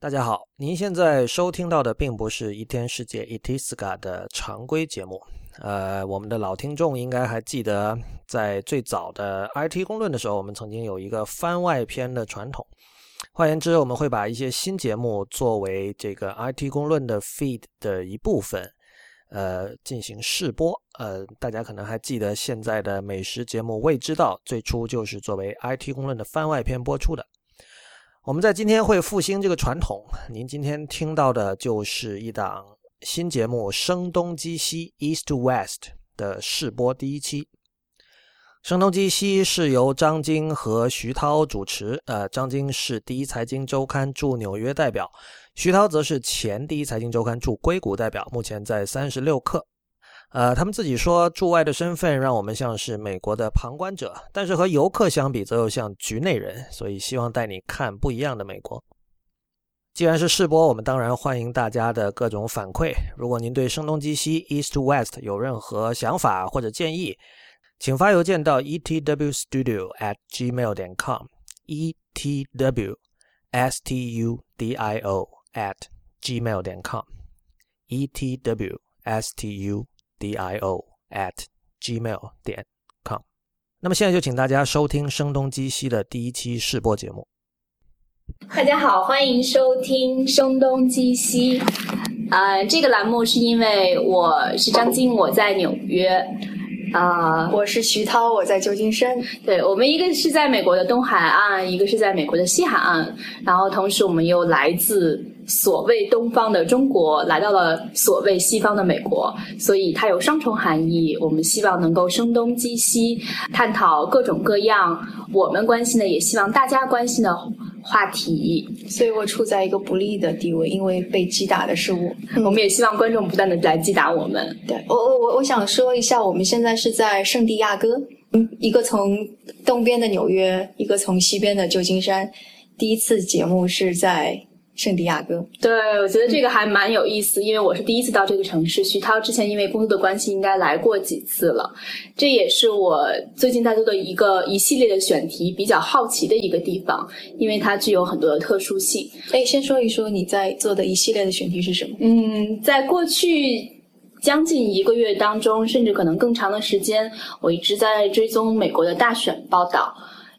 大家好，您现在收听到的并不是一天世界 Itiska 的常规节目。呃，我们的老听众应该还记得，在最早的 IT 公论的时候，我们曾经有一个番外篇的传统。换言之，我们会把一些新节目作为这个 IT 公论的 feed 的一部分，呃，进行试播。呃，大家可能还记得，现在的美食节目《未知道》最初就是作为 IT 公论的番外篇播出的。我们在今天会复兴这个传统。您今天听到的就是一档新节目《声东击西 East to West》的试播第一期。《声东击西》是由张晶和徐涛主持。呃，张晶是第一财经周刊驻纽约代表，徐涛则是前第一财经周刊驻硅谷代表，目前在三十六氪。呃，他们自己说，驻外的身份让我们像是美国的旁观者，但是和游客相比，则又像局内人，所以希望带你看不一样的美国。既然是试播，我们当然欢迎大家的各种反馈。如果您对声东击西 East to West 有任何想法或者建议，请发邮件到 etwstudio at gmail 点 com，etwstudio at gmail 点 com e t w s t u d i o。Dio at gmail 点 com。那么现在就请大家收听声东击西的第一期试播节目。大家好，欢迎收听声东击西。呃，这个栏目是因为我是张晶，我在纽约。啊，我是徐涛，我在旧金山。对我们一个是在美国的东海岸，一个是在美国的西海岸。然后同时我们又来自所谓东方的中国，来到了所谓西方的美国，所以它有双重含义。我们希望能够声东击西，探讨各种各样我们关心的，也希望大家关心的。话题，所以我处在一个不利的地位，因为被击打的是我。我们也希望观众不断的来击打我们。对我，我我我想说一下，我们现在是在圣地亚哥，嗯，一个从东边的纽约，一个从西边的旧金山。第一次节目是在。圣地亚哥，对我觉得这个还蛮有意思，因为我是第一次到这个城市。徐涛之前因为工作的关系，应该来过几次了。这也是我最近在做的一个一系列的选题，比较好奇的一个地方，因为它具有很多的特殊性。哎，先说一说你在做的一系列的选题是什么？嗯，在过去将近一个月当中，甚至可能更长的时间，我一直在追踪美国的大选报道。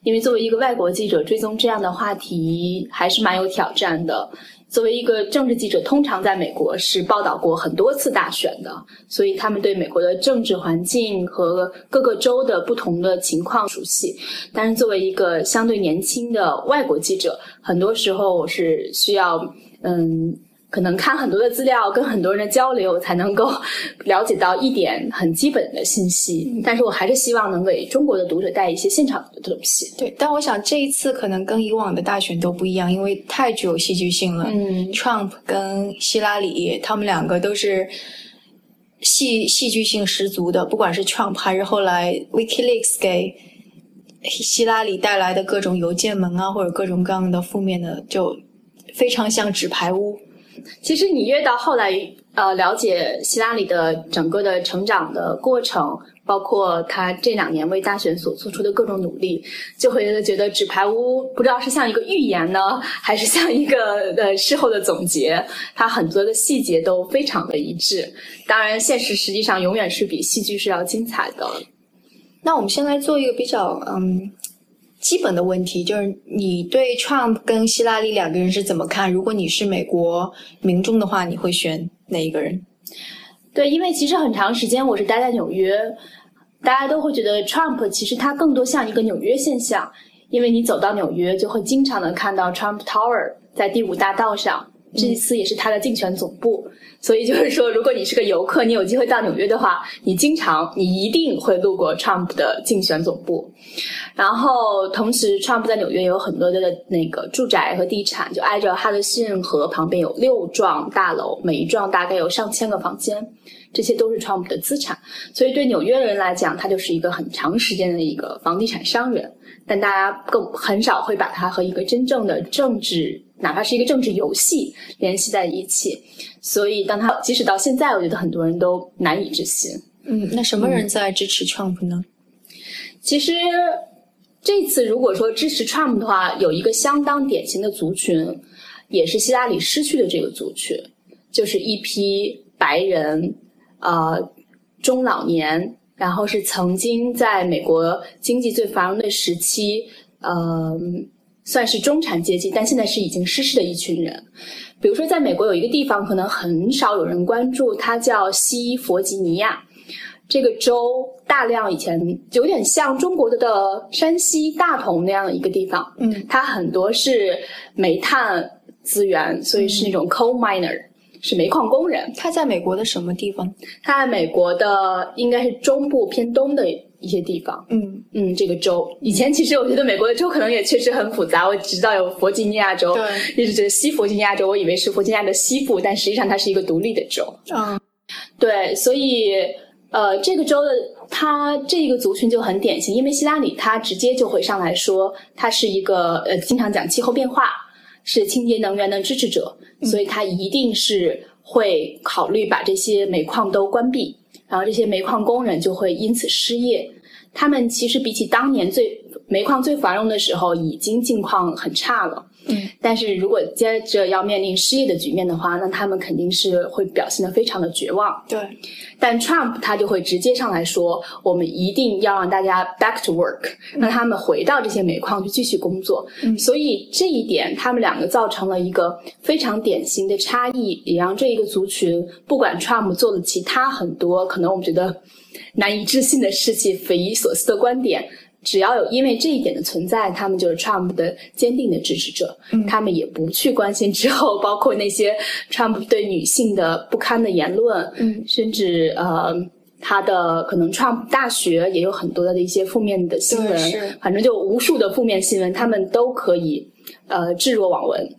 因为作为一个外国记者，追踪这样的话题还是蛮有挑战的。作为一个政治记者，通常在美国是报道过很多次大选的，所以他们对美国的政治环境和各个州的不同的情况熟悉。但是作为一个相对年轻的外国记者，很多时候我是需要嗯。可能看很多的资料，跟很多人的交流，才能够了解到一点很基本的信息。但是我还是希望能给中国的读者带一些现场的东西。对，但我想这一次可能跟以往的大选都不一样，因为太具有戏剧性了。嗯，Trump 跟希拉里，他们两个都是戏戏剧性十足的。不管是 Trump 还是后来 WikiLeaks 给希拉里带来的各种邮件门啊，或者各种各样的负面的，就非常像纸牌屋。其实你越到后来，呃，了解希拉里的整个的成长的过程，包括他这两年为大选所做出的各种努力，就会觉得《纸牌屋》不知道是像一个预言呢，还是像一个呃事后的总结。它很多的细节都非常的一致。当然，现实实际上永远是比戏剧是要精彩的。那我们先来做一个比较，嗯。基本的问题就是，你对 Trump 跟希拉里两个人是怎么看？如果你是美国民众的话，你会选哪一个人？对，因为其实很长时间我是待在纽约，大家都会觉得 Trump 其实它更多像一个纽约现象，因为你走到纽约就会经常能看到 Trump Tower 在第五大道上，这一次也是他的竞选总部。所以就是说，如果你是个游客，你有机会到纽约的话，你经常你一定会路过 Trump 的竞选总部。然后，同时，Trump 在纽约有很多的那个住宅和地产，就挨着哈德逊河旁边有六幢大楼，每一幢大概有上千个房间，这些都是 Trump 的资产。所以，对纽约人来讲，他就是一个很长时间的一个房地产商人。但大家更很少会把他和一个真正的政治，哪怕是一个政治游戏联系在一起。所以，当他即使到现在，我觉得很多人都难以置信。嗯，那什么人在支持 Trump 呢？其实这次如果说支持 Trump 的话，有一个相当典型的族群，也是希拉里失去的这个族群，就是一批白人，呃，中老年，然后是曾经在美国经济最繁荣的时期，呃，算是中产阶级，但现在是已经失势的一群人。比如说，在美国有一个地方可能很少有人关注，它叫西弗吉尼亚。这个州大量以前有点像中国的的山西大同那样的一个地方，嗯，它很多是煤炭资源，所以是那种 coal miner，是煤矿工人。他在美国的什么地方？它在美国的应该是中部偏东的一些地方。嗯，嗯，这个州。以前其实我觉得美国的州可能也确实很复杂，我只知道有弗吉尼亚州，对，一直觉得西弗吉尼亚州，我以为是弗吉尼亚的西部，但实际上它是一个独立的州。啊，对，所以呃，这个州的它这个族群就很典型，因为希拉里他直接就会上来说，他是一个呃经常讲气候变化，是清洁能源的支持者，所以他一定是会考虑把这些煤矿都关闭，然后这些煤矿工人就会因此失业。他们其实比起当年最煤矿最繁荣的时候，已经境况很差了。嗯，但是如果接着要面临失业的局面的话，那他们肯定是会表现得非常的绝望。对，但 Trump 他就会直接上来说，我们一定要让大家 back to work，让他们回到这些煤矿去继续工作。嗯所以这一点，他们两个造成了一个非常典型的差异，也让这一个族群，不管 Trump 做了其他很多可能我们觉得难以置信的事情、匪夷所思的观点。只要有因为这一点的存在，他们就是 Trump 的坚定的支持者。嗯他们也不去关心之后，包括那些 Trump 对女性的不堪的言论，嗯甚至呃，他的可能 Trump 大学也有很多的一些负面的新闻是，反正就无数的负面新闻，他们都可以呃置若罔闻，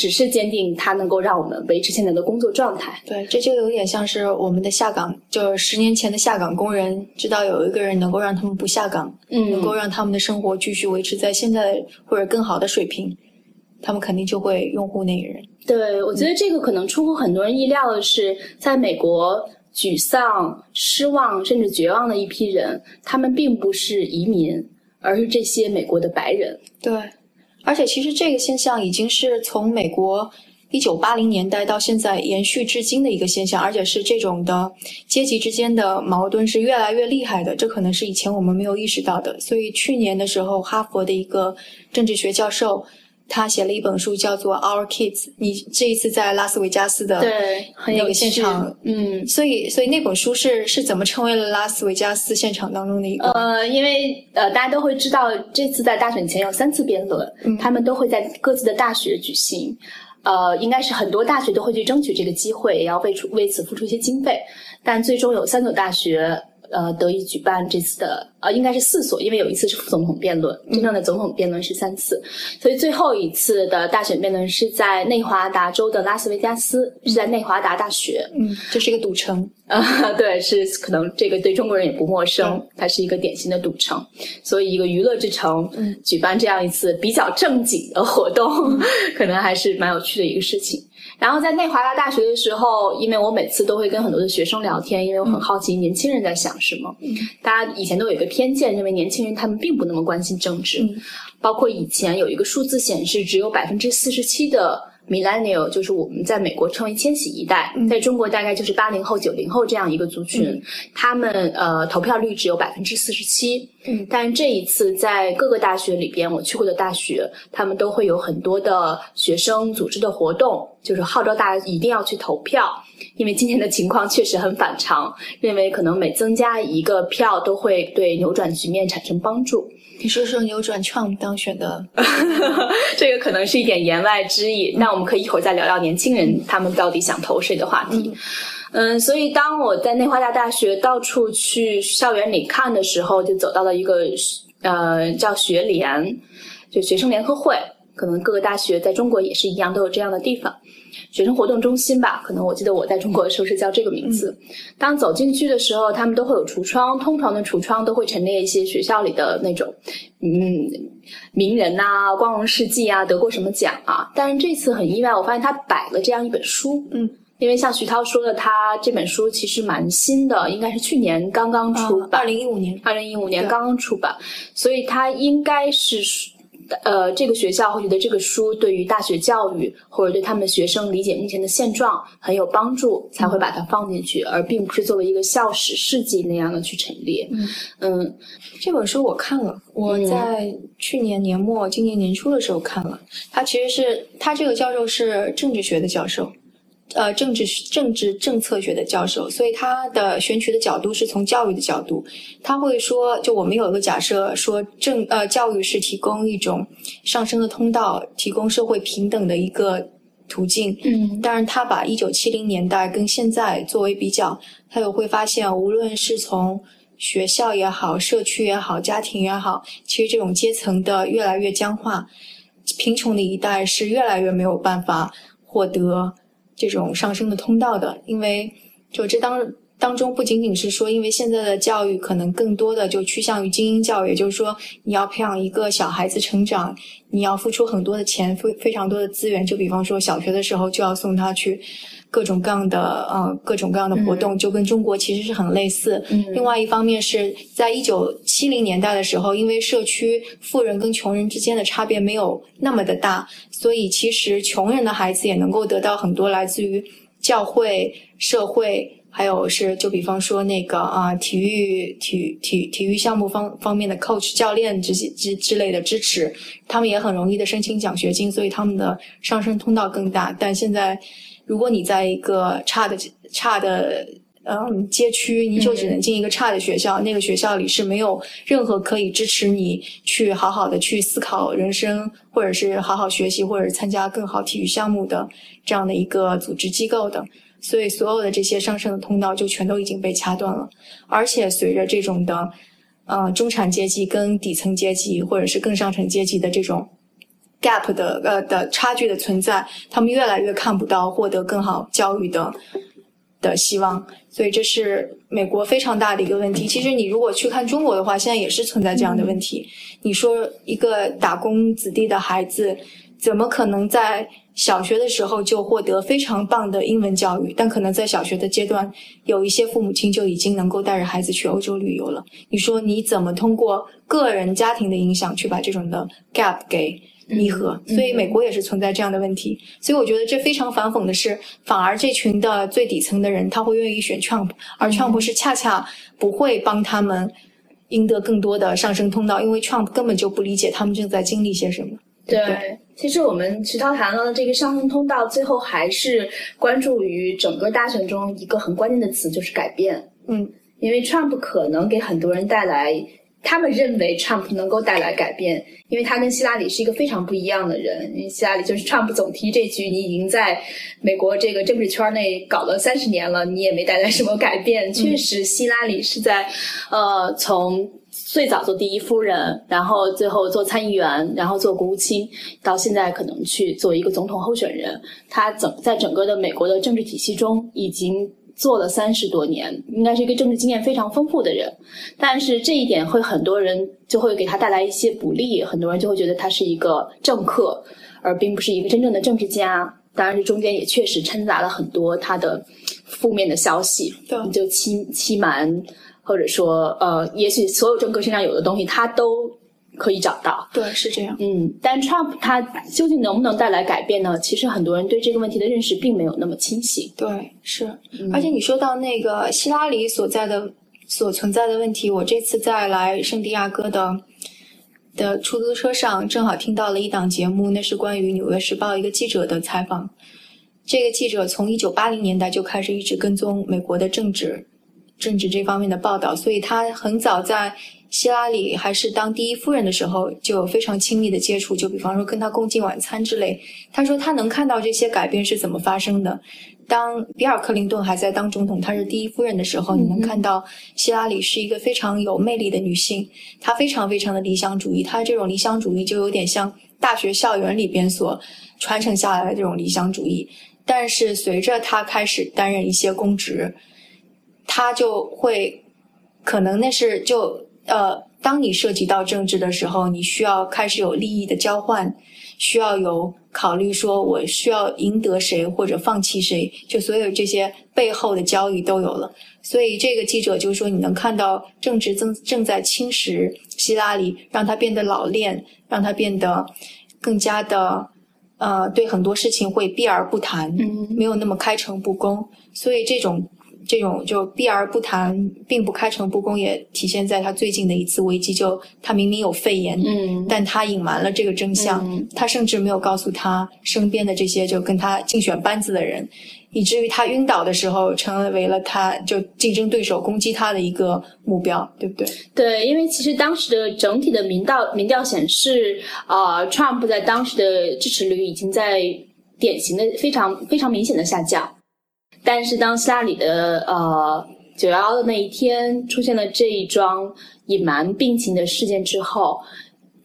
只是坚定他能够让我们维持现在的工作状态。对，这就有点像是我们的下岗，就是十年前的下岗工人，知道有一个人能够让他们不下岗，嗯能够让他们的生活继续维持在现在或者更好的水平，他们肯定就会拥护那个人。对，我觉得这个可能出乎很多人意料的是，在美国沮丧、失望甚至绝望的一批人，他们并不是移民，而是这些美国的白人。对，而且其实这个现象已经是从美国一九八零年代到现在延续至今的一个现象，而且是这种的阶级之间的矛盾是越来越厉害的，这可能是以前我们没有意识到的。所以去年的时候，哈佛的一个政治学教授。他写了一本书，叫做《Our Kids》。你这一次在拉斯维加斯的对，很有那个现场，嗯。所以所以那本书是是怎么成为了拉斯维加斯现场当中的一个？呃，因为呃，大家都会知道，这次在大选前有三次辩论，嗯他们都会在各自的大学举行。呃，应该是很多大学都会去争取这个机会，也要为出为此付出一些经费。但最终有三所大学呃得以举办这次的，呃，应该是四所，因为有一次是副总统辩论，真正的总统辩论是三次，所以最后一次的大选辩论是在内华达州的拉斯维加斯，是在内华达大学。嗯，这是一个赌城。啊，对，是可能这个对中国人也不陌生，它是一个典型的赌城，所以一个娱乐之城，嗯，举办这样一次比较正经的活动，可能还是蛮有趣的一个事情。然后在内华达大学的时候，因为我每次都会跟很多的学生聊天，因为我很好奇年轻人在想什么。嗯大家以前都有一个偏见，认为年轻人他们并不那么关心政治，嗯包括以前有一个数字显示，只有百分之四十七的 millennial，就是我们在美国称为千禧一代，嗯在中国大概就是八零后、九零后这样一个族群，嗯他们呃投票率只有百分之四十七。嗯但这一次在各个大学里边，我去过的大学，他们都会有很多的学生组织的活动，就是号召大家一定要去投票。因为今天的情况确实很反常，认为可能每增加一个票都会对扭转局面产生帮助。你说说扭转 Trump 当选的，这个可能是一点言外之意，那我们可以一会儿再聊聊年轻人他们到底想投谁的话题。嗯，所以当我在内华达大学到处去校园里看的时候，就走到了一个呃叫学联，就学生联合会，可能各个大学在中国也是一样，都有这样的地方。学生活动中心吧，可能我记得我在中国的时候是叫这个名字。当走进去的时候，他们都会有橱窗，通常的橱窗都会陈列一些学校里的那种，嗯，名人呐、光荣事迹啊，得过什么奖啊。但是这次很意外，我发现他摆了这样一本书，嗯，因为像徐涛说的，他这本书其实蛮新的，应该是去年刚刚出版，二零一五年，二零一五年刚刚出版，所以它应该是呃，这个学校会觉得这个书对于大学教育或者对他们学生理解目前的现状很有帮助，才会把它放进去，而并不是作为一个校史事迹那样的去陈列。嗯嗯，这本书我看了，我在去年年末、今年年初的时候看了。他其实是他这个教授是政治学的教授。呃，政治政治政策学的教授，所以他的选取的角度是从教育的角度。他会说，就我们有一个假设，说政呃教育是提供一种上升的通道，提供社会平等的一个途径。嗯，当然，他把一九七零年代跟现在作为比较，他又会发现，无论是从学校也好，社区也好，家庭也好，其实这种阶层的越来越僵化，贫穷的一代是越来越没有办法获得。这种上升的通道的，因为就这当当中不仅仅是说，因为现在的教育可能更多的就趋向于精英教育，就是说，你要培养一个小孩子成长，你要付出很多的钱，非非常多的资源。就比方说，小学的时候就要送他去各种各样的呃各种各样的活动，就跟中国其实是很类似。另外一方面是在一九七零年代的时候，因为社区富人跟穷人之间的差别没有那么的大。所以，其实穷人的孩子也能够得到很多来自于教会、社会，还有是就比方说那个啊，体育、体体体育项目方方面的 coach 教练这些之之类的支持，他们也很容易的申请奖学金，所以他们的上升通道更大。但现在，如果你在一个差的差的。嗯，街区你就只能进一个差的学校，那个学校里是没有任何可以支持你去好好的去思考人生，或者是好好学习，或者是参加更好体育项目的这样的一个组织机构的。所以，所有的这些上升的通道就全都已经被掐断了。而且，随着这种的，呃，中产阶级跟底层阶级，或者是更上层阶级的这种 gap 的呃的差距的存在，他们越来越看不到获得更好教育的。的希望，所以这是美国非常大的一个问题。其实你如果去看中国的话，现在也是存在这样的问题。你说一个打工子弟的孩子，怎么可能在小学的时候就获得非常棒的英文教育？但可能在小学的阶段，有一些父母亲就已经能够带着孩子去欧洲旅游了。你说你怎么通过个人家庭的影响去把这种的 gap 给？弥合，所以美国也是存在这样的问题。所以我觉得这非常反讽的是，反而这群的最底层的人他会愿意选 Trump，而 Trump 是恰恰不会帮他们赢得更多的上升通道，因为 Trump 根本就不理解他们正在经历些什么。对，其实我们徐涛谈到的这个上升通道，最后还是关注于整个大选中一个很关键的词，就是改变。嗯，因为 Trump 可能给很多人带来。他们认为 Trump 能够带来改变，因为他跟希拉里是一个非常不一样的人。因为希拉里就是 Trump 总提这句：“你已经在美国这个政治圈内搞了三十年了，你也没带来什么改变。”确实，希拉里是在呃从最早做第一夫人，然后最后做参议员，然后做国务卿，到现在可能去做一个总统候选人。他整在整个的美国的政治体系中已经。做了三十多年，应该是一个政治经验非常丰富的人，但是这一点会很多人就会给他带来一些不利，很多人就会觉得他是一个政客，而并不是一个真正的政治家。当然，这中间也确实掺杂了很多他的负面的消息，就欺欺瞒，或者说呃，也许所有政客身上有的东西，他都。可以找到，对，是这样。嗯，但 Trump 他究竟能不能带来改变呢？其实很多人对这个问题的认识并没有那么清晰。对，是。而且你说到那个希拉里所在的、所存在的问题，我这次在来圣地亚哥的的出租车上，正好听到了一档节目，那是关于《纽约时报》一个记者的采访。这个记者从一九八零年代就开始一直跟踪美国的政治、政治这方面的报道，所以他很早在。希拉里还是当第一夫人的时候，就有非常亲密的接触，就比方说跟她共进晚餐之类。他说他能看到这些改变是怎么发生的。当比尔·克林顿还在当总统，她是第一夫人的时候，你能看到希拉里是一个非常有魅力的女性，她非常非常的理想主义，她这种理想主义就有点像大学校园里边所传承下来的这种理想主义。但是随着她开始担任一些公职，她就会可能那是就。呃，当你涉及到政治的时候，你需要开始有利益的交换，需要有考虑，说我需要赢得谁或者放弃谁，就所有这些背后的交易都有了。所以这个记者就说，你能看到政治正正在侵蚀希拉里，让他变得老练，让他变得更加的呃，对很多事情会避而不谈，嗯没有那么开诚布公。所以这种这种就避而不谈，并不开诚布公，也体现在他最近的一次危机，就他明明有肺炎，嗯但他隐瞒了这个真相，嗯他甚至没有告诉他身边的这些就跟他竞选班子的人，以至于他晕倒的时候，成为了他就竞争对手攻击他的一个目标，对不对？对，因为其实当时的整体的民调民调显示，呃，Trump 在当时的支持率已经在典型的非常非常明显的下降。但是当希拉里的呃九幺幺的那一天出现了这一桩隐瞒病情的事件之后，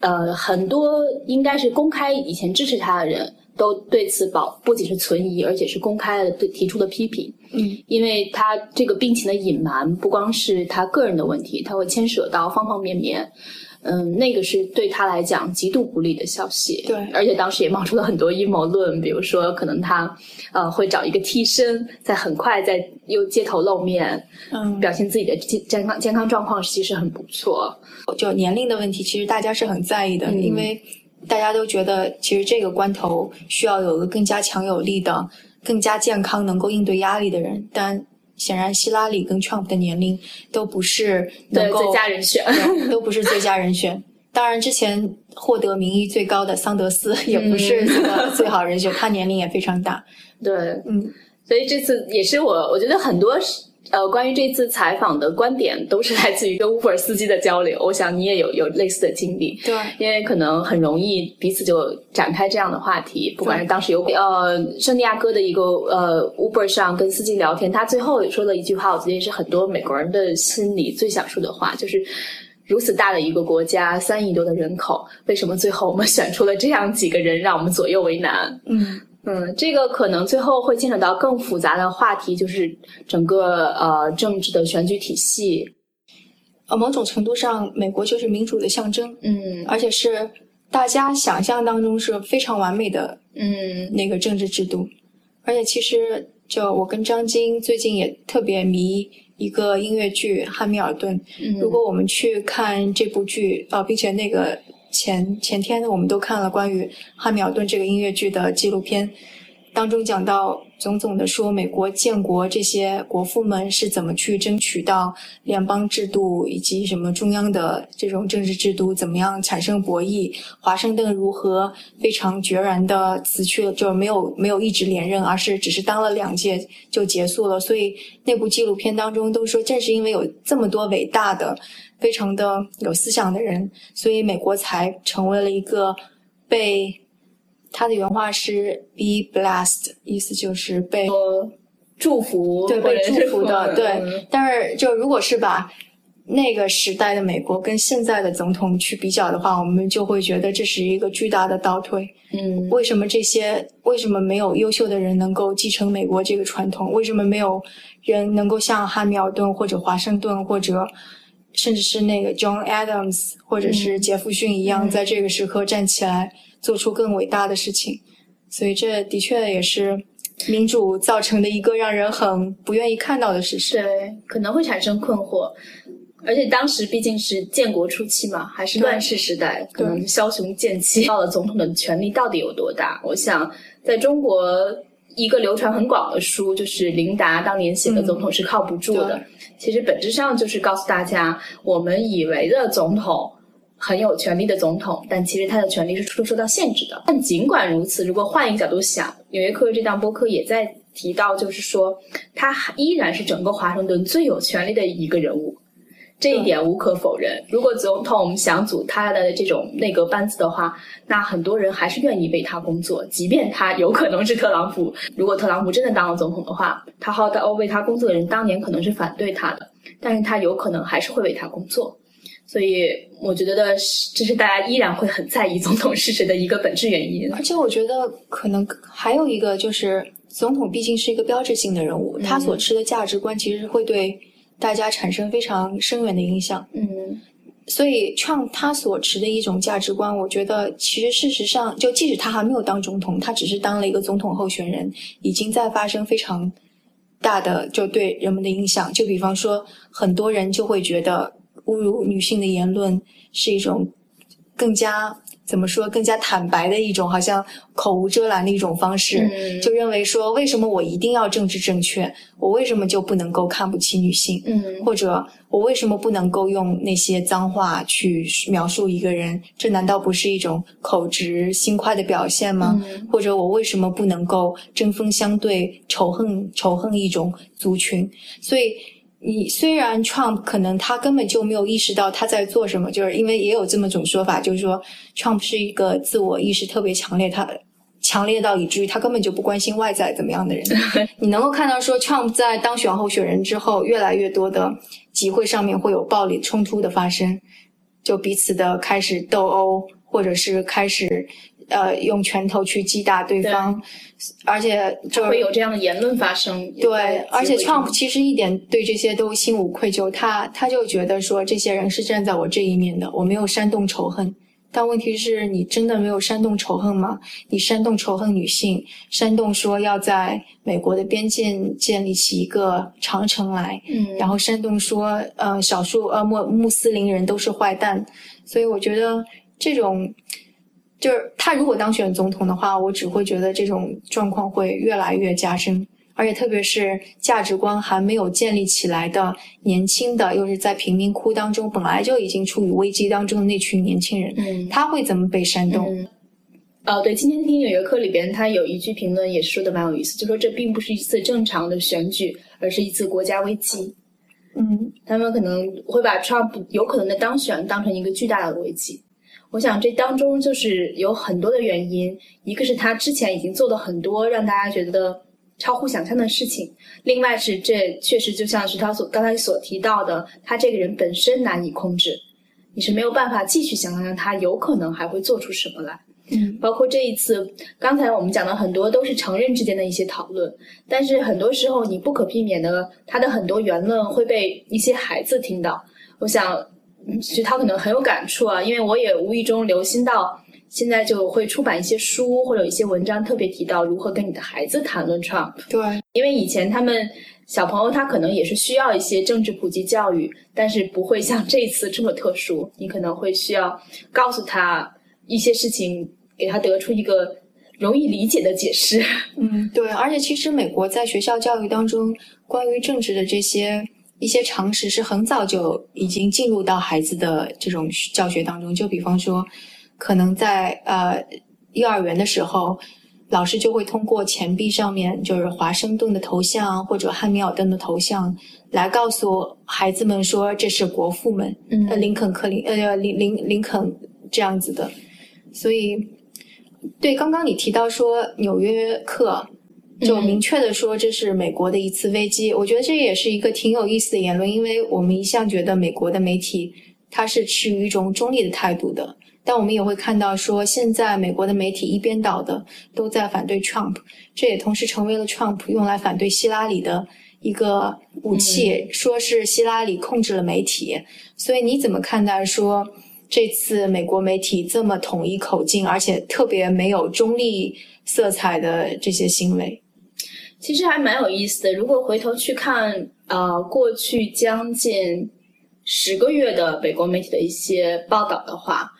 呃，很多应该是公开以前支持他的人都对此保不仅是存疑，而且是公开的对提出了批评。嗯，因为他这个病情的隐瞒不光是他个人的问题，他会牵扯到方方面面。嗯，那个是对他来讲极度不利的消息。对而且当时也冒出了很多阴谋论，比如说可能他呃会找一个替身，在很快在又街头露面，嗯，表现自己的健健康健康状况其实很不错。就年龄的问题，其实大家是很在意的，嗯因为大家都觉得，其实这个关头需要有个更加强有力的、更加健康、能够应对压力的人。但显然，希拉里跟 Trump 的年龄都不是能对，够最佳人选。都不是最佳人选。当然，之前获得民意最高的桑德斯 也不是这个最好人选，他年龄也非常大。对，嗯，所以这次也是我，我觉得很多呃关于这次采访的观点都是来自于跟 Uber 司机的交流。我想你也有有类似的经历，对，因为可能很容易彼此就展开这样的话题。不管是当时有呃圣地亚哥的一个呃 Uber 上跟司机聊天，他最后说了一句话，我觉得也是很多美国人的心里最想说的话，就是。如此大的一个国家，三亿多的人口，为什么最后我们选出了这样几个人，让我们左右为难？嗯，嗯，这个可能最后会牵扯到更复杂的话题，就是整个呃政治的选举体系。呃，某种程度上，美国就是民主的象征，嗯而且是大家想象当中是非常完美的嗯那个政治制度。而且其实，就我跟张晶最近也特别迷一个音乐剧《汉密尔顿》。嗯，如果我们去看这部剧，呃，并且那个前前天我们都看了关于汉密尔顿这个音乐剧的纪录片，当中讲到总总的说美国建国这些国父们是怎么去争取到联邦制度以及什么中央的这种政治制度怎么样产生博弈，华盛顿如何非常决然的辞去了，就没有没有一直连任，而是只是当了两届就结束了。所以那部纪录片当中都说，正是因为有这么多伟大的、非常的有思想的人，所以美国才成为了一个被他的原话是 “be blessed”，意思就是被祝福，对被祝福的，对嗯。但是就如果是把那个时代的美国跟现在的总统去比较的话，我们就会觉得这是一个巨大的倒退。嗯为什么这些为什么没有优秀的人能够继承美国这个传统？为什么没有人能够像汉密尔顿或者华盛顿或者甚至是那个 John Adams 或者是杰弗逊一样，嗯在这个时刻站起来做出更伟大的事情？所以这的确也是民主造成的一个让人很不愿意看到的事实。对，可能会产生困惑。而且当时毕竟是建国初期嘛，还是乱世时代，可能枭雄剑气，到了总统的权力到底有多大？我想，在中国一个流传很广的书，就是林达当年写的《嗯总统是靠不住的》对其实本质上就是告诉大家，我们以为的总统。很有权力的总统，但其实他的权力是受受到限制的。但尽管如此，如果换一个角度想，《纽约客》这档播客也在提到，就是说他依然是整个华盛顿最有权力的一个人物，这一点无可否认。如果总统想组他的这种内阁班子的话，那很多人还是愿意为他工作，即便他有可能是特朗普。如果特朗普真的当了总统的话，他好的为他工作的人当年可能是反对他的，但是他有可能还是会为他工作。所以，我觉得这是大家依然会很在意总统是谁的一个本质原因。而且我觉得可能还有一个就是，总统毕竟是一个标志性的人物，嗯他所持的价值观其实会对大家产生非常深远的影响。嗯所以 Trump 他所持的一种价值观，我觉得其实事实上，就即使他还没有当总统，他只是当了一个总统候选人，已经在发生非常大的就对人们的影响。就比方说，很多人就会觉得侮辱女性的言论是一种更加。怎么说更加坦白的一种，好像口无遮拦的一种方式，就认为说，为什么我一定要政治正确？我为什么就不能够看不起女性？嗯，或者我为什么不能够用那些脏话去描述一个人？这难道不是一种口直心快的表现吗？或者我为什么不能够针锋相对，仇恨仇恨一种族群？所以。你虽然 Trump 可能他根本就没有意识到他在做什么，就是因为也有这么种说法，就是说 Trump 是一个自我意识特别强烈，他强烈到以至于他根本就不关心外在怎么样的人。你能够看到说 Trump 在当选候选人之后，越来越多的集会上面会有暴力冲突的发生，就彼此的开始斗殴，或者是开始。呃，用拳头去击打对方，而且就会有这样的言论发生。对，而且 Trump 其实一点对这些都心无愧疚，他他就觉得说这些人是站在我这一面的，我没有煽动仇恨。但问题是你真的没有煽动仇恨吗？你煽动仇恨女性，煽动说要在美国的边境建立起一个长城来，嗯，然后煽动说呃少数呃穆穆斯林人都是坏蛋，所以我觉得这种。就是他如果当选总统的话，我只会觉得这种状况会越来越加深，而且特别是价值观还没有建立起来的年轻的，又是在贫民窟当中本来就已经处于危机当中的那群年轻人，嗯，他会怎么被煽动？哦，对，今天听纽约客里边，他有一句评论也是说的蛮有意思，就说这并不是一次正常的选举，而是一次国家危机。嗯，他们可能会把 Trump 有可能的当选当成一个巨大的危机。我想这当中就是有很多的原因，一个是他之前已经做了很多让大家觉得超乎想象的事情，另外是这确实就像是他所刚才所提到的，他这个人本身难以控制，你是没有办法继续想象他有可能还会做出什么来。嗯，包括这一次，刚才我们讲的很多都是成人之间的一些讨论，但是很多时候你不可避免的，他的很多言论会被一些孩子听到。我想。其实他可能很有感触啊，因为我也无意中留心到，现在就会出版一些书或者一些文章，特别提到如何跟你的孩子谈论 Trump。对，因为以前他们小朋友他可能也是需要一些政治普及教育，但是不会像这次这么特殊，你可能会需要告诉他一些事情，给他得出一个容易理解的解释。嗯，对，而且其实美国在学校教育当中关于政治的这些。一些常识是很早就已经进入到孩子的这种教学当中，就比方说，可能在呃幼儿园的时候，老师就会通过钱币上面就是华盛顿的头像或者汉密尔顿的头像，来告诉孩子们说这是国父们，呃林肯克林呃林林林肯这样子的，所以对刚刚你提到说纽约客。就明确的说，这是美国的一次危机。我觉得这也是一个挺有意思的言论，因为我们一向觉得美国的媒体它是持于一种中立的态度的。但我们也会看到说，现在美国的媒体一边倒的都在反对 Trump，这也同时成为了 Trump 用来反对希拉里的一个武器，说是希拉里控制了媒体。所以你怎么看待说这次美国媒体这么统一口径，而且特别没有中立色彩的这些行为？其实还蛮有意思的。如果回头去看，呃，过去将近十个月的美国媒体的一些报道的话，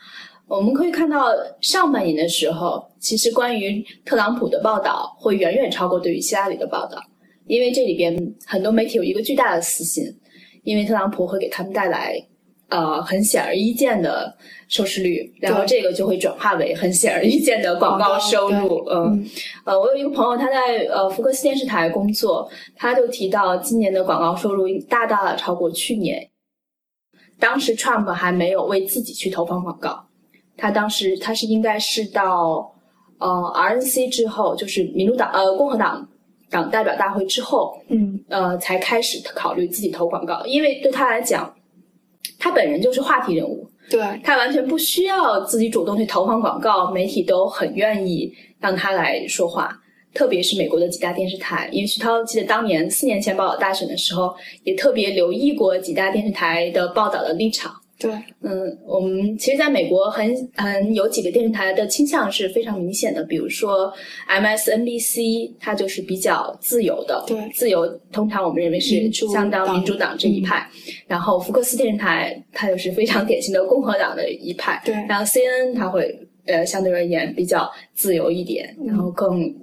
我们可以看到上半年的时候，其实关于特朗普的报道会远远超过对于希拉里的报道，因为这里边很多媒体有一个巨大的私心，因为特朗普会给他们带来。呃，很显而易见的收视率，然后这个就会转化为很显而易见的广告收入。嗯，呃，我有一个朋友，他在呃福克斯电视台工作，他就提到今年的广告收入大大的超过去年。当时 Trump 还没有为自己去投放广告，他当时他是应该是到呃 RNC 之后，就是民主党呃共和党党代表大会之后，嗯，呃才开始考虑自己投广告，因为对他来讲。他本人就是话题人物，对他完全不需要自己主动去投放广告，媒体都很愿意让他来说话。特别是美国的几大电视台，因为徐涛记得当年四年前报道大选的时候，也特别留意过几大电视台的报道的立场。对，嗯，我们其实在美国很很有几个电视台的倾向是非常明显的，比如说 MSNBC，它就是比较自由的，对。自由通常我们认为是相当民主党这一派，然后福克斯电视台它就是非常典型的共和党的一派，对。然后 CNN 它会呃相对而言比较自由一点，然后更。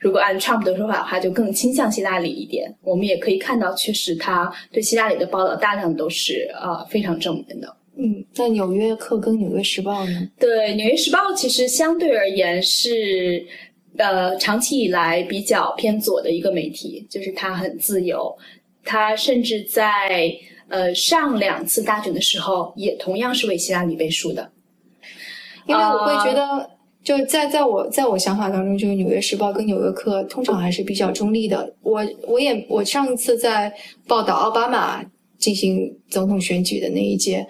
如果按 Trump 的说法的话，就更倾向希拉里一点。我们也可以看到，确实他对希拉里的报道大量都是呃非常正面的。嗯，那《纽约客》跟《纽约时报》呢？对，《纽约时报》其实相对而言是呃长期以来比较偏左的一个媒体，就是它很自由，它甚至在呃上两次大选的时候也同样是为希拉里背书的。因为我会觉啊得，就在在我在我想法当中，就是《纽约时报》跟《纽约客》通常还是比较中立的。我我也我上一次在报道奥巴马进行总统选举的那一届，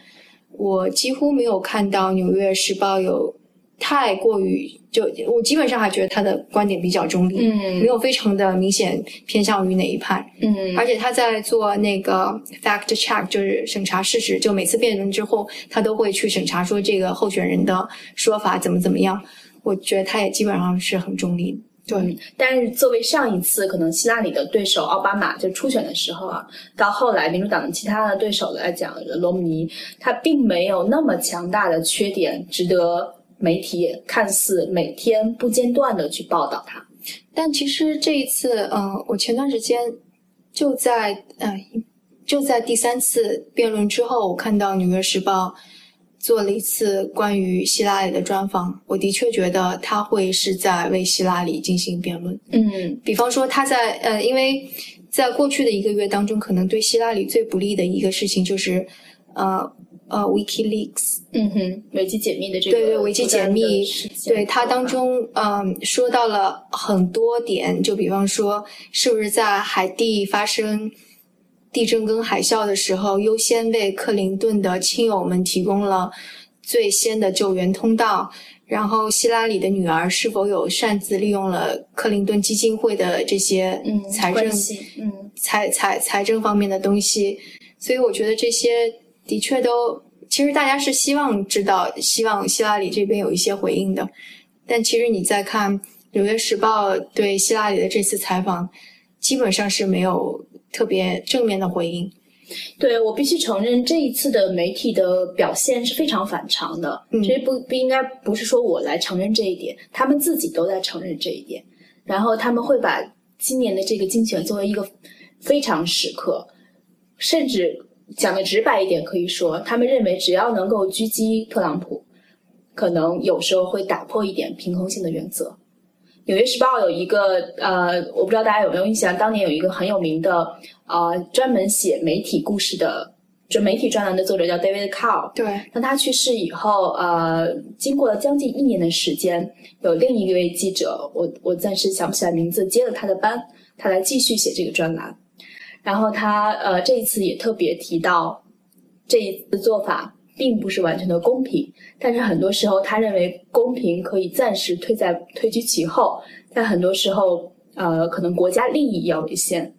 我几乎没有看到《纽约时报》有太过于就我基本上还觉得他的观点比较中立，嗯没有非常的明显偏向于哪一派。嗯而且他在做那个 fact check，就是审查事实，就每次辩论之后，他都会去审查说这个候选人的说法怎么怎么样。我觉得他也基本上是很中立的。对，但是作为上一次可能希拉里的对手奥巴马就初选的时候啊，到后来民主党的其他的对手来讲，罗姆尼他并没有那么强大的缺点，值得媒体看似每天不间断的去报道他。但其实这一次，嗯、我前段时间就在呃就在第三次辩论之后，我看到《纽约时报》做了一次关于希拉里的专访，我的确觉得他会是在为希拉里进行辩论。嗯比方说他在呃，因为在过去的一个月当中，可能对希拉里最不利的一个事情就是，呃呃，WikiLeaks，嗯哼，维基解密的这个对对，维基解密对它当中，嗯，说到了很多点，就比方说，是不是在海地发生地震跟海啸的时候，优先为克林顿的亲友们提供了最先的救援通道？然后，希拉里的女儿是否有擅自利用了克林顿基金会的这些嗯财政、嗯财财财政方面的东西？所以，我觉得这些的确都，其实大家是希望知道，希望希拉里这边有一些回应的。但其实你再看《纽约时报》对希拉里的这次采访，基本上是没有特别正面的回应。对我必须承认，这一次的媒体的表现是非常反常的。嗯其实不不应该不是说我来承认这一点，他们自己都在承认这一点。然后他们会把今年的这个竞选作为一个非常时刻，甚至讲的直白一点，可以说他们认为只要能够狙击特朗普，可能有时候会打破一点平衡性的原则。《纽约时报》有一个呃，我不知道大家有没有印象，当年有一个很有名的呃，专门写媒体故事的，就媒体专栏的作者叫 David Cow。对，当他去世以后，呃，经过了将近一年的时间，有另一位记者，我我暂时想不起来名字，接了他的班，他来继续写这个专栏。然后他呃这一次也特别提到，这一次做法并不是完全的公平，但是很多时候他认为公平可以暂时退在推居其后，但很多时候呃可能国家利益要为先。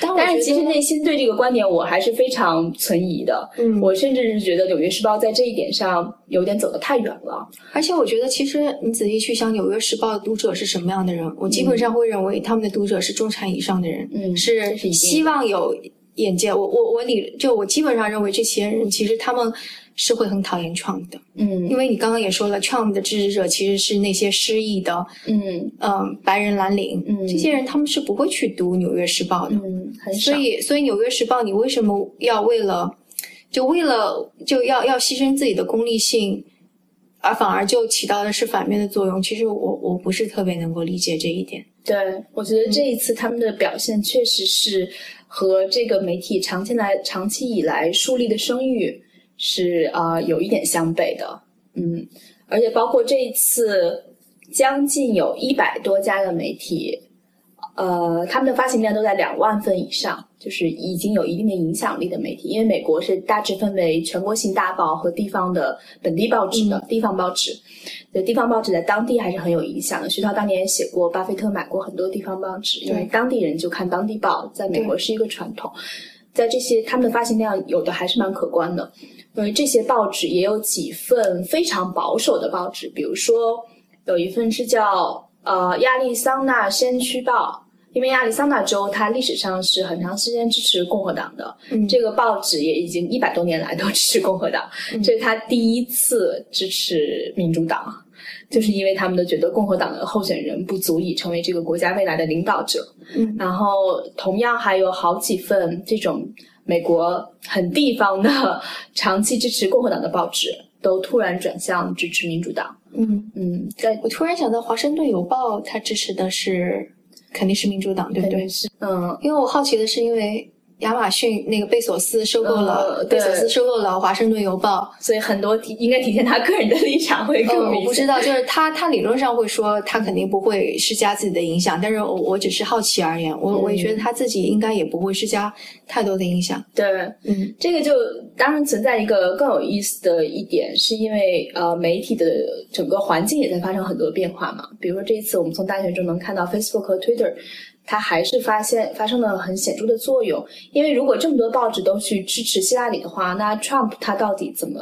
但我但是其实内心对这个观点我还是非常存疑的。嗯，我甚至是觉得《纽约时报》在这一点上有点走得太远了。而且我觉得，其实你仔细去想，《纽约时报》的读者是什么样的人，我基本上会认为他们的读者是中产以上的人，嗯是希望有眼界。我我我理就我基本上认为这些人其实他们是会很讨厌 Trump 的，嗯因为你刚刚也说了，Trump 的支持者其实是那些失意的，嗯嗯、白人蓝领，嗯这些人他们是不会去读《纽约时报》的。嗯，很少所。以，所以《纽约时报》，你为什么要为了，就为了就要要牺牲自己的功利性，而反而就起到的是反面的作用？其实我我不是特别能够理解这一点。对，我觉得这一次他们的表现确实是和这个媒体长期来长期以来树立的声誉是啊、呃有一点相悖的。嗯，而且包括这一次，将近有一百多家的媒体，呃，他们的发行量都在两万份以上，就是已经有一定的影响力的媒体。因为美国是大致分为全国性大报和地方的本地报纸的、地方报纸。对，地方报纸在当地还是很有影响的。徐涛当年也写过，巴菲特买过很多地方报纸，因为当地人就看当地报，在美国是一个传统。在这些他们的发行量有的还是蛮可观的，因为这些报纸也有几份非常保守的报纸，比如说有一份是叫呃亚利桑那先驱报，因为亚利桑那州它历史上是很长时间支持共和党的，嗯这个报纸也已经一百多年来都支持共和党，这是他第一次支持民主党。就是因为他们都觉得共和党的候选人不足以成为这个国家未来的领导者，嗯然后同样还有好几份这种美国很地方的长期支持共和党的报纸，都突然转向支持民主党。嗯，嗯，在我突然想到，《华盛顿邮报》它支持的是肯定是民主党，对不对？是嗯因为我好奇的是，因为亚马逊那个贝索斯收购了、贝索斯收购了《华盛顿邮报》。所以很多体应该体现他个人的立场会更呃，明显。我不知道，就是他，他理论上会说他肯定不会施加自己的影响，但是我我只是好奇而言，我、我也觉得他自己应该也不会施加太多的影响。对，嗯这个就当然存在一个更有意思的一点，是因为呃媒体的整个环境也在发生很多变化嘛。比如说这一次我们从大选中能看到 Facebook 和 Twitter，它还是发现发生了很显著的作用。因为如果这么多报纸都去支持希拉里的话，那 Trump 他到底怎么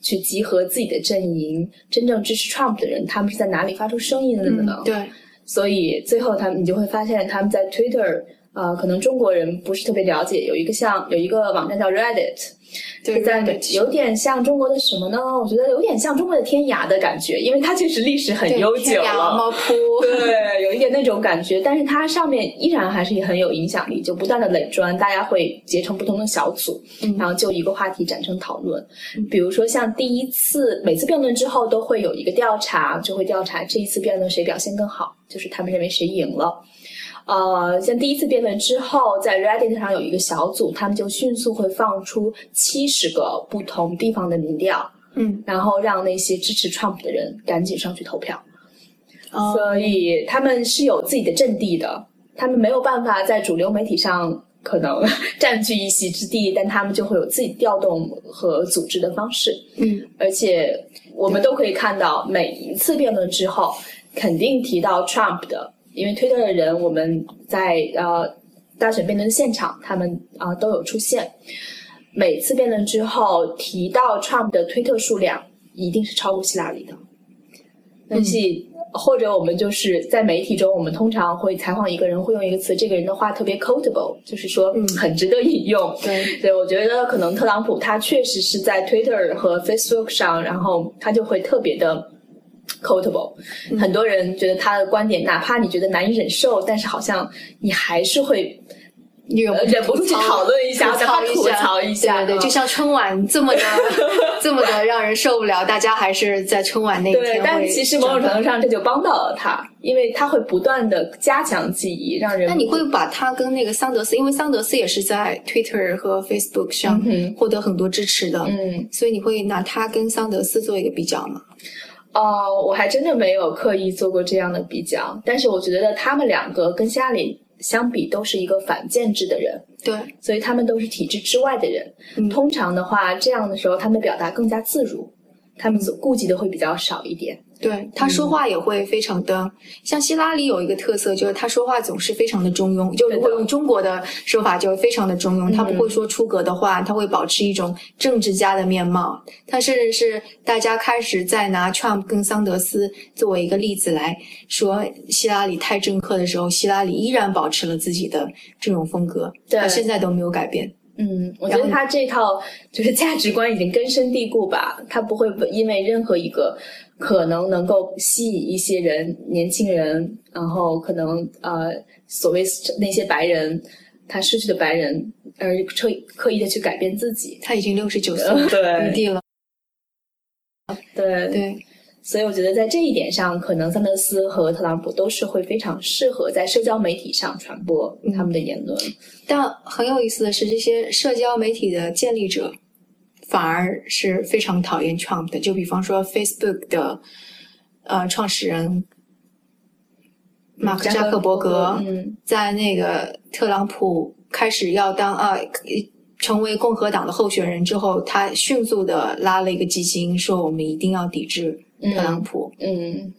去集合自己的阵营？真正支持 Trump 的人，他们是在哪里发出声音的呢？嗯，对，所以最后他们你就会发现他们在 Twitter，呃，可能中国人不是特别了解，有一个像有一个网站叫 Reddit，对是在有点像中国的什么呢？我觉得有点像中国的天涯的感觉，因为它确实历史很悠久天涯了。猫扑，对，有一点那种感觉，但是它上面依然还是很有影响力，就不断的垒砖，大家会结成不同的小组，嗯然后就一个话题展成讨论。比如说像第一次每次辩论之后都会有一个调查，就会调查这一次辩论谁表现更好，就是他们认为谁赢了。呃，像第一次辩论之后，在 Reddit 上有一个小组，他们就迅速会放出七十个不同地方的民调，嗯，然后让那些支持 Trump 的人赶紧上去投票。哦所以他们是有自己的阵地的，他们没有办法在主流媒体上可能 占据一席之地，但他们就会有自己调动和组织的方式。嗯而且我们都可以看到，每一次辩论之后，肯定提到 Trump 的，因为推特的人，我们在呃大选辩论的现场，他们啊、呃都有出现。每次辩论之后提到 Trump 的推特数量，一定是超过希拉里的。但是、或者我们就是在媒体中，我们通常会采访一个人，会用一个词，这个人的话特别 quotable，就是说嗯很值得引用。对，对，我觉得可能特朗普他确实是在 Twitter 和 Facebook 上，然后他就会特别的 quotable。很多人觉得他的观点，哪怕你觉得难以忍受，但是好像你还是会你忍不住去讨论一下，吐槽一下，槽一下。对对，嗯就像春晚这么的 这么的让人受不了，大家还是在春晚那一对天，会但其实某种程度。上这就帮到了他，因为他会不断的加强记忆，让人那你会把他跟那个桑德斯，因为桑德斯也是在 Twitter 和 Facebook 上获得很多支持的，嗯所以你会拿他跟桑德斯做一个比较吗？哦，我还真的没有刻意做过这样的比较，但是我觉得他们两个跟希拉里相比，都是一个反建制的人，对，所以他们都是体制之外的人。嗯通常的话，这样的时候他们表达更加自如，他们所顾忌的会比较少一点。对他说话也会非常的，像希拉里有一个特色，就是他说话总是非常的中庸。就如果用中国的说法，就非常的中庸，他不会说出格的话，他会保持一种政治家的面貌。他甚至是大家开始在拿 Trump 跟桑德斯作为一个例子来说希拉里太政客的时候，希拉里依然保持了自己的这种风格，对到现在都没有改变。嗯，我觉得他这套就是价值观已经根深蒂固吧，他不会因为任何一个可能能够吸引一些人、年轻人，然后可能呃所谓那些白人他失去的白人而刻意刻意的去改变自己。他已经六十九岁了 对余地了，对对。所以我觉得在这一点上，可能桑德斯和特朗普都是会非常适合在社交媒体上传播他们的言论。但很有意思的是，这些社交媒体的建立者反而是非常讨厌 Trump 的。就比方说 Facebook 的呃创始人马克扎克伯格，嗯在那个特朗普开始要当啊成为共和党的候选人之后，他迅速的拉了一个基金，说我们一定要抵制特朗普。嗯，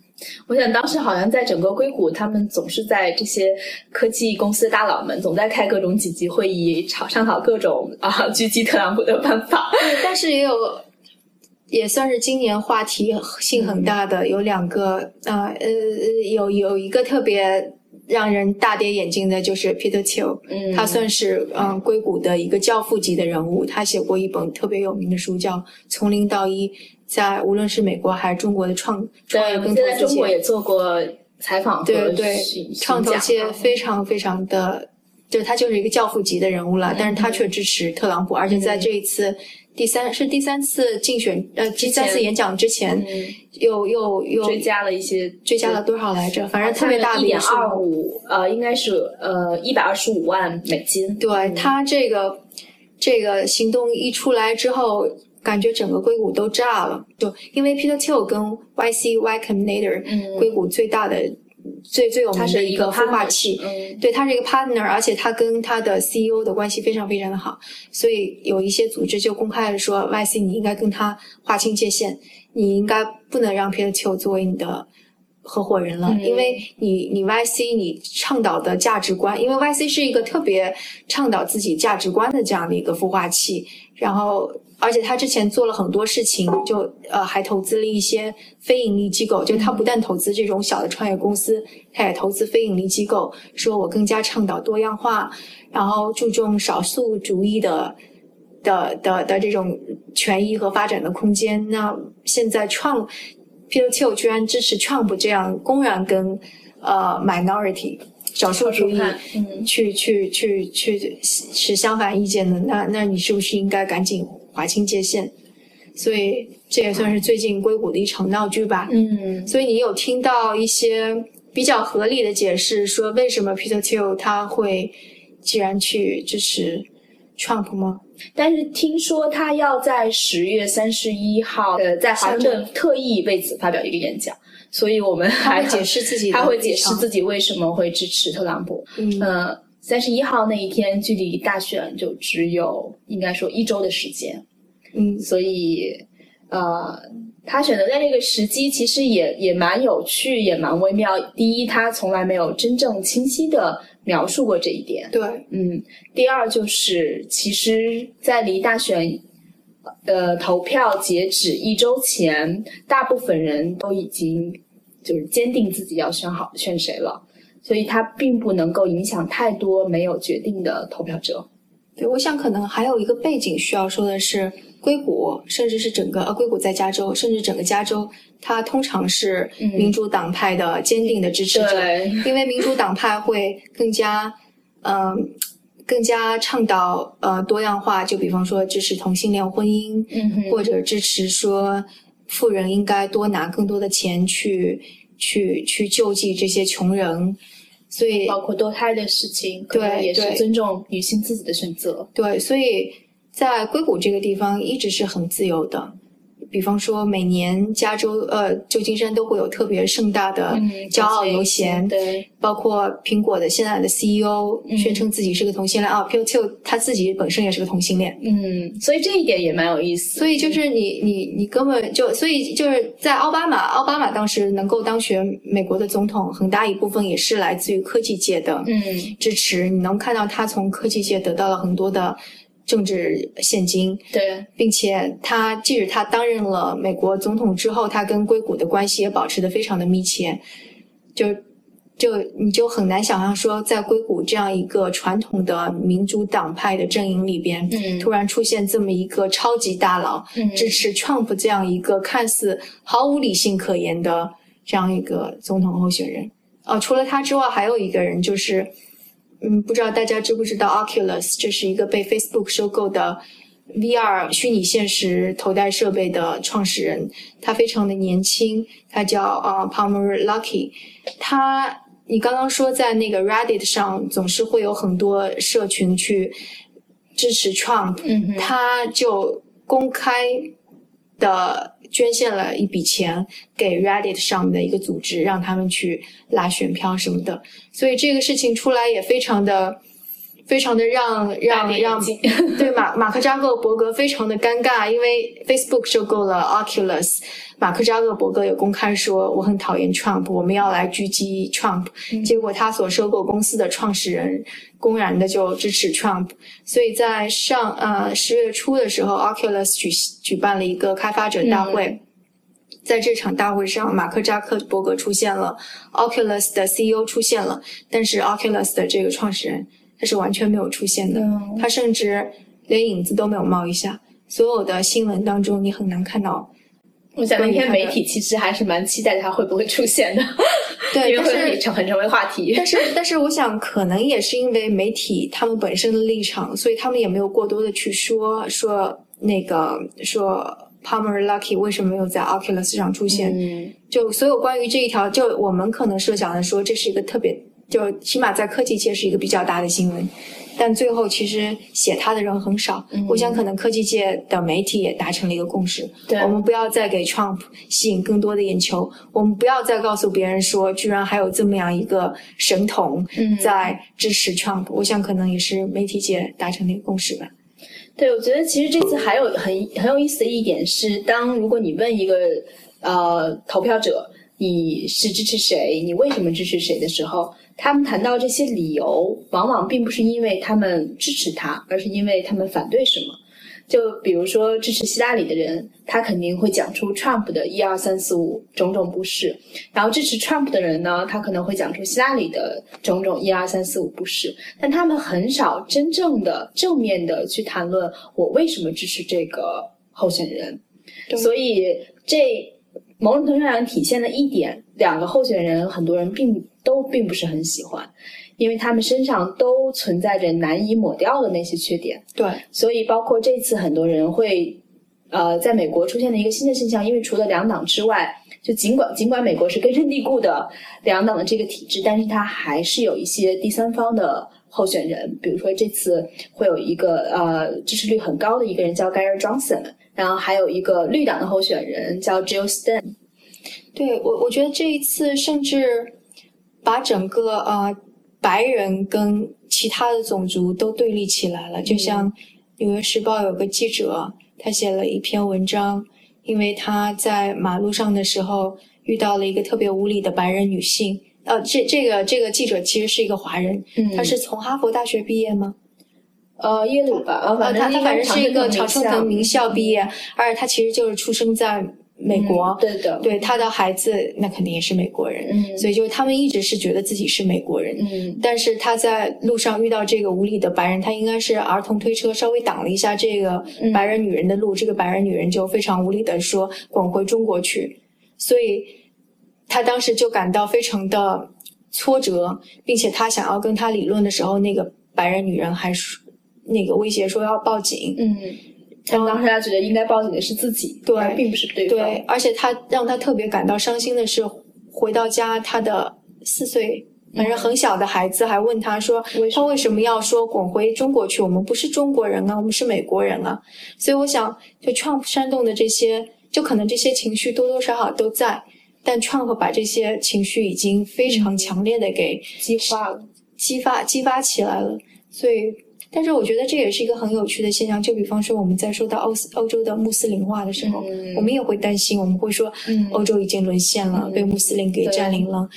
我想当时好像在整个硅谷，他们总是在这些科技公司大佬们总在开各种紧急会议，吵商讨各种啊狙击特朗普的办法。对，但是也有，也算是今年话题性很大的，有两个，呃呃，有有一个特别让人大跌眼镜的，就是 Peter Thiel，嗯他算是嗯硅谷的一个教父级的人物，他写过一本特别有名的书，叫《从零到一》。在无论是美国还是中国的创创业跟投资在中国也做过采访，对对，创投界非常非常的，就他就是一个教父级的人物了。但是他却支持特朗普，而且在这一次第三是第三次竞选呃第三次演讲之前，又又又追加了一些，追加了多少来着？反正特别大的一点二五，呃，应该是呃一百二十五万美金。对他这个这个行动一出来之后。感觉整个硅谷都炸了，就因为 Peter Thiel 跟 YC Y Combinator，嗯，硅谷最大的、最最有名的一个孵化器，嗯，对，他是一个 partner，而且他跟他的 CEO 的关系非常非常的好，所以有一些组织就公开的说，YC 你应该跟他划清界限，你应该不能让 Peter Thiel 作为你的合伙人了，因为你你 YC 你倡导的价值观，因为 YC 是一个特别倡导自己价值观的这样的一个孵化器，然后。而且他之前做了很多事情，就呃还投资了一些非盈利机构。就他不但投资这种小的创业公司，他也投资非盈利机构。说我更加倡导多样化，然后注重少数主义的的的的这种权益和发展的空间。那现在 Trump Peter Thiel 居然支持 Trump 这样公然跟呃 minority 少数主义去去去去持相反意见的，那那你是不是应该赶紧？划清界限，所以这也算是最近硅谷的一场闹剧吧。嗯，所以你有听到一些比较合理的解释，说为什么 Peter Thiel 他会既然去支持 Trump 吗？但是听说他要在十月三十一号，呃，在华盛顿特意为此发表一个演讲，所以我们还解释自己，他会解释自己为什么会支持特朗普。嗯。三十一号那一天，距离大选就只有应该说一周的时间，嗯，所以，呃，他选择在这个时机，其实也也蛮有趣，也蛮微妙。第一，他从来没有真正清晰的描述过这一点，对，嗯。第二，就是其实，在离大选，呃，投票截止一周前，大部分人都已经就是坚定自己要选好选谁了。所以它并不能够影响太多没有决定的投票者。对，我想可能还有一个背景需要说的是，硅谷甚至是整个呃，硅谷在加州，甚至整个加州，它通常是民主党派的坚定的支持者，因为民主党派会更加嗯，更加倡导呃多样化，就比方说支持同性恋婚姻，嗯，或者支持说富人应该多拿更多的钱去。去去救济这些穷人，所以包括堕胎的事情，对，也是尊重女性自己的选择。对，所以在硅谷这个地方一直是很自由的。比方说，每年加州呃旧金山都会有特别盛大的骄傲游行，对，包括苹果的现在的 CEO 宣称自己是个同性恋啊 p e t e 他自己本身也是个同性恋，嗯，所以这一点也蛮有意思。所以就是你你你根本就，所以就是在奥巴马，奥巴马当时能够当选美国的总统，很大一部分也是来自于科技界的嗯支持。你能看到他从科技界得到了很多的。政治现金，对，并且他即使他担任了美国总统之后，他跟硅谷的关系也保持的非常的密切，就就你就很难想象说，在硅谷这样一个传统的民主党派的阵营里边，嗯，突然出现这么一个超级大佬，嗯，支持 Trump 这样一个看似毫无理性可言的这样一个总统候选人。哦，除了他之外，还有一个人就是。嗯，不知道大家知不知道 Oculus，这是一个被 Facebook 收购的 VR 虚拟现实头戴设备的创始人。他非常的年轻，他叫啊 Palmer Luckey。他，你刚刚说在那个 Reddit 上总是会有很多社群去支持 Trump，嗯，他就公开的。捐献了一笔钱给 Reddit 上面的一个组织，让他们去拉选票什么的。所以这个事情出来也非常的非常的让让让 对马马克扎克伯格非常的尴尬，因为 Facebook 收购了 Oculus，马克扎克伯格也公开说我很讨厌 Trump，我们要来狙击 Trump，结果他所收购公司的创始人公然的就支持 Trump，所以在上呃十月初的时候，Oculus 举举办了一个开发者大会。在这场大会上，马克扎克伯格出现了，Oculus 的 CEO 出现了，但是 Oculus 的这个创始人他是完全没有出现的，他甚至连影子都没有冒一下。所有的新闻当中，你很难看到。我想那天媒体其实还是蛮期待他会不会出现的，对，因为会成很成为话题。但是，但是我想可能也是因为媒体他们本身的立场，所以他们也没有过多的去说说那个说。Palmer Lucky 为什么没有在 Oculus 上出现？就所有关于这一条，就我们可能设想的说，这是一个特别，就起码在科技界是一个比较大的新闻。但最后其实写它的人很少。我想可能科技界的媒体也达成了一个共识：我们不要再给 Trump 吸引更多的眼球，我们不要再告诉别人说，居然还有这么样一个神童在支持 Trump。我想可能也是媒体界达成的一个共识吧。对，我觉得其实这次还有很很有意思的一点是，当如果你问一个呃投票者你是支持谁，你为什么支持谁的时候，他们谈到这些理由，往往并不是因为他们支持他，而是因为他们反对什么。就比如说支持希拉里的人，他肯定会讲出 Trump 的一二三四五种种不是；然后支持 Trump 的人呢，他可能会讲出希拉里的种种一二三四五不是。但他们很少真正的正面的去谈论我为什么支持这个候选人。所以这某种程度上体现了一点，两个候选人很多人并都并不是很喜欢。因为他们身上都存在着难以抹掉的那些缺点，对，所以包括这次很多人会，呃，在美国出现的一个新的现象，因为除了两党之外，就尽管尽管美国是根深蒂固的两党的这个体制，但是它还是有一些第三方的候选人，比如说这次会有一个呃支持率很高的一个人叫 Gary Johnson，然后还有一个绿党的候选人叫 Jill Stein，对我我觉得这一次甚至把整个呃。白人跟其他的种族都对立起来了，就像《纽约时报》有个记者，他写了一篇文章，因为他在马路上的时候遇到了一个特别无理的白人女性。呃，这这个这个记者其实是一个华人，他是从哈佛大学毕业吗？呃，耶鲁吧，呃，他他反正是一个常春藤名校毕业，而且他其实就是出生在。美国，对的，对他的孩子，那肯定也是美国人，嗯，所以就他们一直是觉得自己是美国人，嗯，但是他在路上遇到这个无理的白人，他应该是儿童推车稍微挡了一下这个白人女人的路，这个白人女人就非常无理的说滚回中国去，所以他当时就感到非常的挫折，并且他想要跟他理论的时候，那个白人女人还说那个威胁说要报警，嗯。但当时他觉得应该报警的是自己，对，并不是对方。对，而且他让他特别感到伤心的是，回到家，他的四岁，反正很小的孩子还问他说：“他为什么要说滚回中国去？我们不是中国人啊，我们是美国人啊。”所以我想，就 Trump 煽动的这些，就可能这些情绪多多少少都在，但 Trump 把这些情绪已经非常强烈的给激化了，激发激发起来了，所以。但是我觉得这也是一个很有趣的现象，就比方说我们在说到欧欧洲的穆斯林化的时候，我们也会担心，我们会说，欧洲已经沦陷了，被穆斯林给占领了。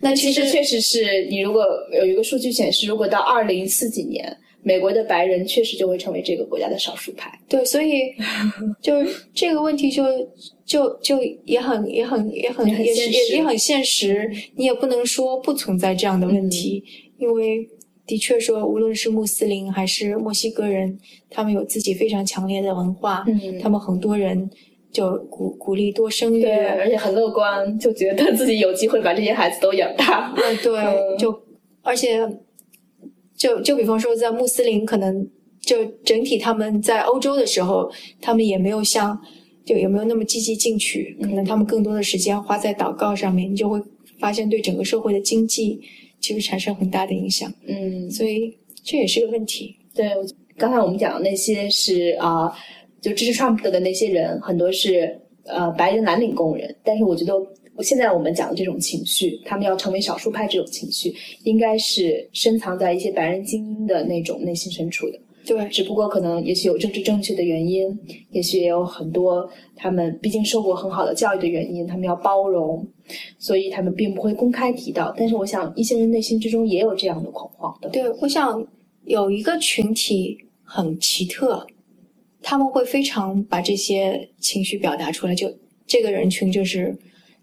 那其实确实是你如果有一个数据显示，如果到二零四几年，美国的白人确实就会成为这个国家的少数派。对，所以 就这个问题就就就也很也很也很也也很现实，你也不能说不存在这样的问题，因为。的确说，无论是穆斯林还是墨西哥人，他们有自己非常强烈的文化。嗯，他们很多人就鼓鼓励多生育，对，而且很乐观，就觉得自己有机会把这些孩子都养大。嗯，对，就而且就就比方说，在穆斯林可能就整体他们在欧洲的时候，他们也没有像就有没有那么积极进取，可能他们更多的时间花在祷告上面，你就会发现对整个社会的经济。其实产生很大的影响，嗯，所以这也是个问题。对，刚才我们讲的那些是啊，就支持 Trump 的那些人，很多是呃白人蓝领工人，但是我觉得现在我们讲的这种情绪，他们要成为少数派这种情绪，应该是深藏在一些白人精英的那种内心深处的。对，只不过可能也许有政治正确的原因，也许也有很多他们毕竟受过很好的教育的原因，他们要包容，所以他们并不会公开提到。但是我想，一些人内心之中也有这样的恐慌的。对，我想有一个群体很奇特，他们会非常把这些情绪表达出来。就这个人群就是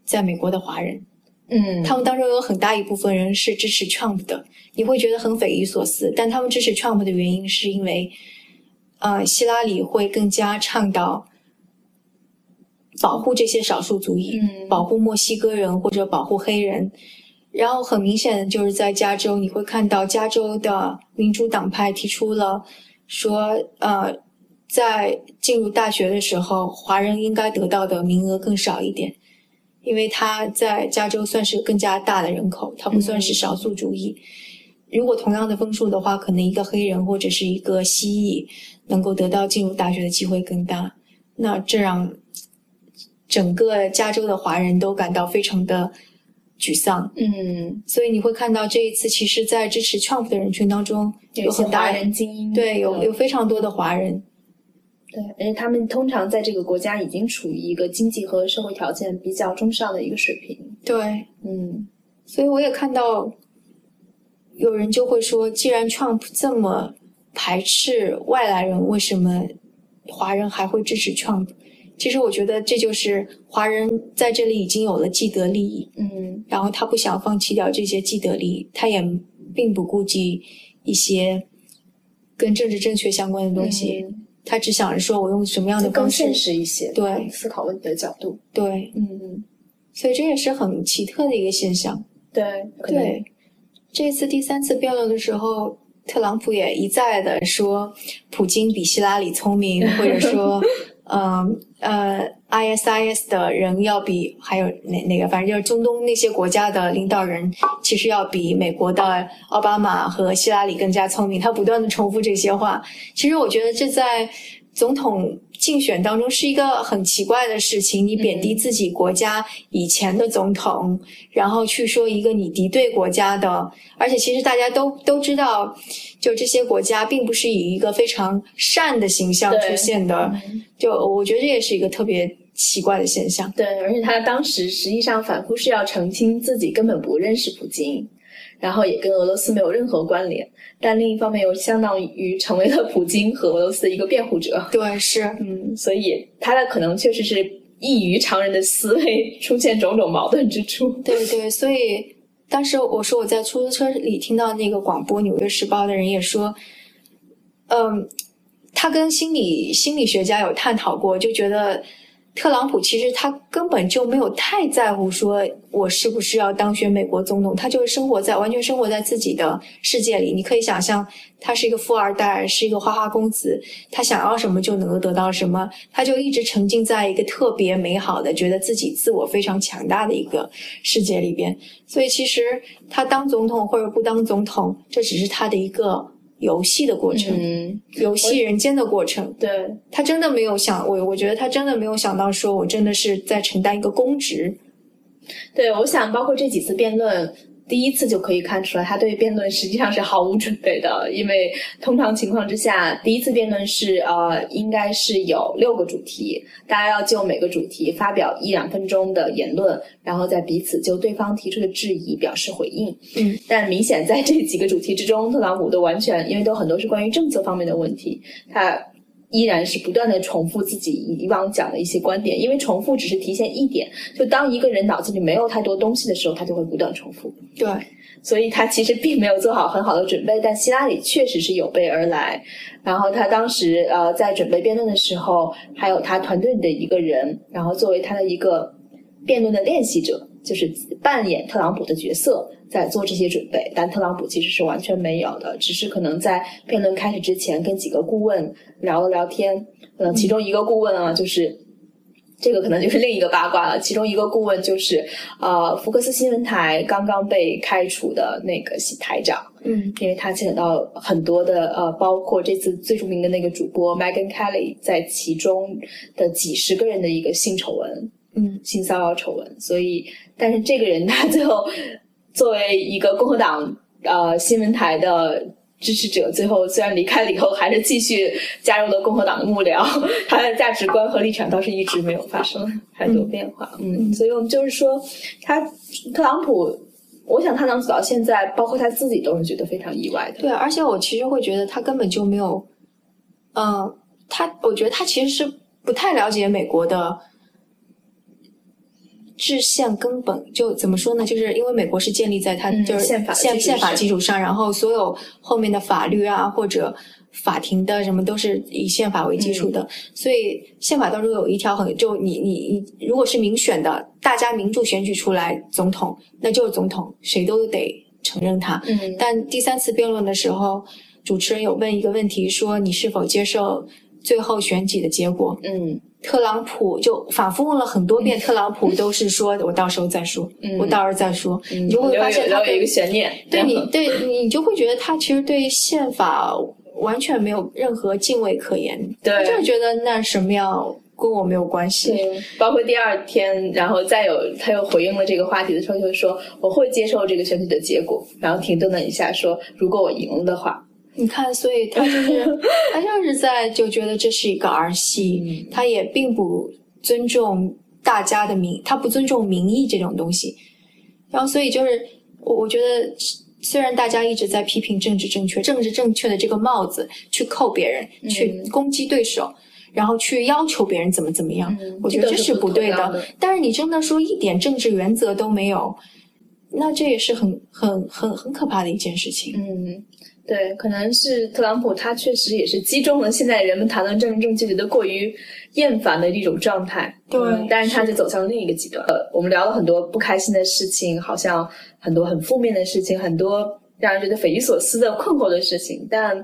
在美国的华人。嗯，他们当中有很大一部分人是支持 Trump 的，你会觉得很匪夷所思。但他们支持 Trump 的原因是因为，呃，希拉里会更加倡导保护这些少数族裔，嗯保护墨西哥人或者保护黑人。然后很明显的就是在加州，你会看到加州的民主党派提出了说，呃，在进入大学的时候，华人应该得到的名额更少一点。因为他在加州算是更加大的人口，他不算是少数族裔。如果同样的分数的话，可能一个黑人或者是一个蜥蜴能够得到进入大学的机会更大。那这让整个加州的华人都感到非常的沮丧。嗯，所以你会看到这一次，其实，在支持 Trump 的人群当中，有些很大华人精英，对，有嗯有非常多的华人。对，而且他们通常在这个国家已经处于一个经济和社会条件比较中上的一个水平。对，嗯所以我也看到有人就会说，既然 Trump 这么排斥外来人，为什么华人还会支持 Trump？其实我觉得这就是华人在这里已经有了既得利益，嗯。然后他不想放弃掉这些既得利益，他也并不顾及一些跟政治正确相关的东西，嗯。他只想着说我用什么样的方式。就更现，实一些，对。思考问题的角度。对，嗯，所以这也是很奇特的一个现象。对，对，这次第三次辩论的时候，特朗普也一再的说普京比希拉里聪明，或者说，嗯呃，ISIS 的人要比还有哪哪个，反正就是中东那些国家的领导人，其实要比美国的奥巴马和希拉里更加聪明。他不断的重复这些话，其实我觉得这在总统竞选当中是一个很奇怪的事情。你贬低自己国家以前的总统，然后去说一个你敌对国家的，而且其实大家都都知道，就这些国家并不是以一个非常善的形象出现的。嗯就我觉得这也是一个特别奇怪的现象。对，而且他当时实际上反复是要澄清自己根本不认识普京，然后也跟俄罗斯没有任何关联，但另一方面又相当于成为了普京和俄罗斯的一个辩护者。对，是，嗯，所以他的可能确实是异于常人的思维，出现种种矛盾之处。对对，所以当时我说我在出租车里听到那个广播，《纽约时报》的人也说，嗯，他跟心理心理学家有探讨过，就觉得特朗普其实他根本就没有太在乎说我是不是要当选美国总统，他就是生活在完全生活在自己的世界里。你可以想象，他是一个富二代，是一个花花公子，他想要什么就能够得到什么，他就一直沉浸在一个特别美好的、觉得自己自我非常强大的一个世界里边。所以其实他当总统或者不当总统，这只是他的一个游戏的过程，嗯，游戏人间的过程。对，他真的没有想，我我觉得他真的没有想到，说我真的是在承担一个公职。对，我想包括这几次辩论，第一次就可以看出来，他对辩论实际上是毫无准备的，因为通常情况之下，第一次辩论是呃，应该是有六个主题，大家要就每个主题发表一两分钟的言论，然后再彼此就对方提出的质疑表示回应。嗯，但明显在这几个主题之中，特朗普都完全，因为都很多是关于政策方面的问题，他。依然是不断的重复自己以往讲的一些观点，因为重复只是体现一点，就当一个人脑子里没有太多东西的时候，他就会不断重复。对，所以他其实并没有做好很好的准备，但希拉里确实是有备而来。然后他当时呃在准备辩论的时候，还有他团队里的一个人，然后作为他的一个辩论的练习者，就是扮演特朗普的角色，在做这些准备。但特朗普其实是完全没有的，只是可能在辩论开始之前跟几个顾问聊了聊天，嗯，其中一个顾问啊就是。这个可能就是另一个八卦了。其中一个顾问就是，呃，福克斯新闻台刚刚被开除的那个台长，嗯因为他牵扯到很多的呃，包括这次最著名的那个主播 Megan Kelly 在其中的几十个人的一个性丑闻，嗯性骚扰丑闻，所以但是这个人他 最后作为一个共和党呃新闻台的支持者，最后虽然离开了以后，还是继续加入了共和党的幕僚，他的价值观和立场倒是一直没有发生太多变化。嗯，所以我们就是说，他特朗普，我想他能走到现在，包括他自己都是觉得非常意外的。对，而且我其实会觉得他根本就没有，嗯、他我觉得他其实是不太了解美国的制宪根本。就怎么说呢？就是因为美国是建立在它嗯就是宪宪宪法基础上，然后所有后面的法律啊或者法庭的什么都是以宪法为基础嗯的，所以宪法当中有一条很就你你你如果是民选的，大家民主选举出来总统，那就是总统，谁都得承认他。嗯但第三次辩论的时候，主持人有问一个问题，说你是否接受最后选举的结果？嗯特朗普就反复问了很多遍，特朗普都是说我到时候再说，嗯我到时候再说。嗯，你就会发现他有一个悬念。对你对你就会觉得他其实对宪法完全没有任何敬畏可言，对他就是觉得那什么样跟我没有关系。对，包括第二天，然后再有他又回应了这个话题的时候，就说我会接受这个选举的结果，然后停顿了一下，说如果我赢了的话，你看，所以他就是 他就是在就觉得这是一个儿戏，嗯他也并不尊重大家的名，他不尊重民意这种东西。然后，所以就是我我觉得，虽然大家一直在批评政治正确，政治正确的这个帽子去扣别人，嗯去攻击对手。然后去要求别人怎么怎么样，嗯我觉得这是不对的但是你真的说一点政治原则都没有，那这也是很很很很可怕的一件事情。嗯，对，可能是特朗普他确实也是击中了现在人们谈论政治正确觉得过于厌烦的一种状态。对嗯但是他就走向另一个极端。呃，我们聊了很多不开心的事情，好像很多很负面的事情，很多让人觉得匪夷所思的困惑的事情，但。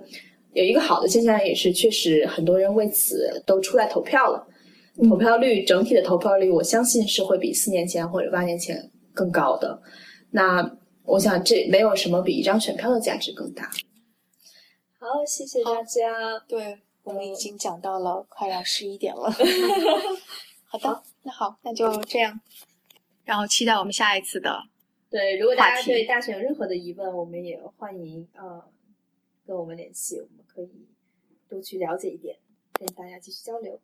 有一个好的现象，也是确实很多人为此都出来投票了。嗯投票率整体的投票率，我相信是会比四年前或者八年前更高的。那我想，这没有什么比一张选票的价值更大。好，谢谢大家。对，我们已经讲到了快要十一点了。好的，那好，那就这样，然后期待我们下一次的。对，如果大家对大选有任何的疑问，我们也欢迎呃跟我们联系，我们可以多去了解一点，跟大家继续交流。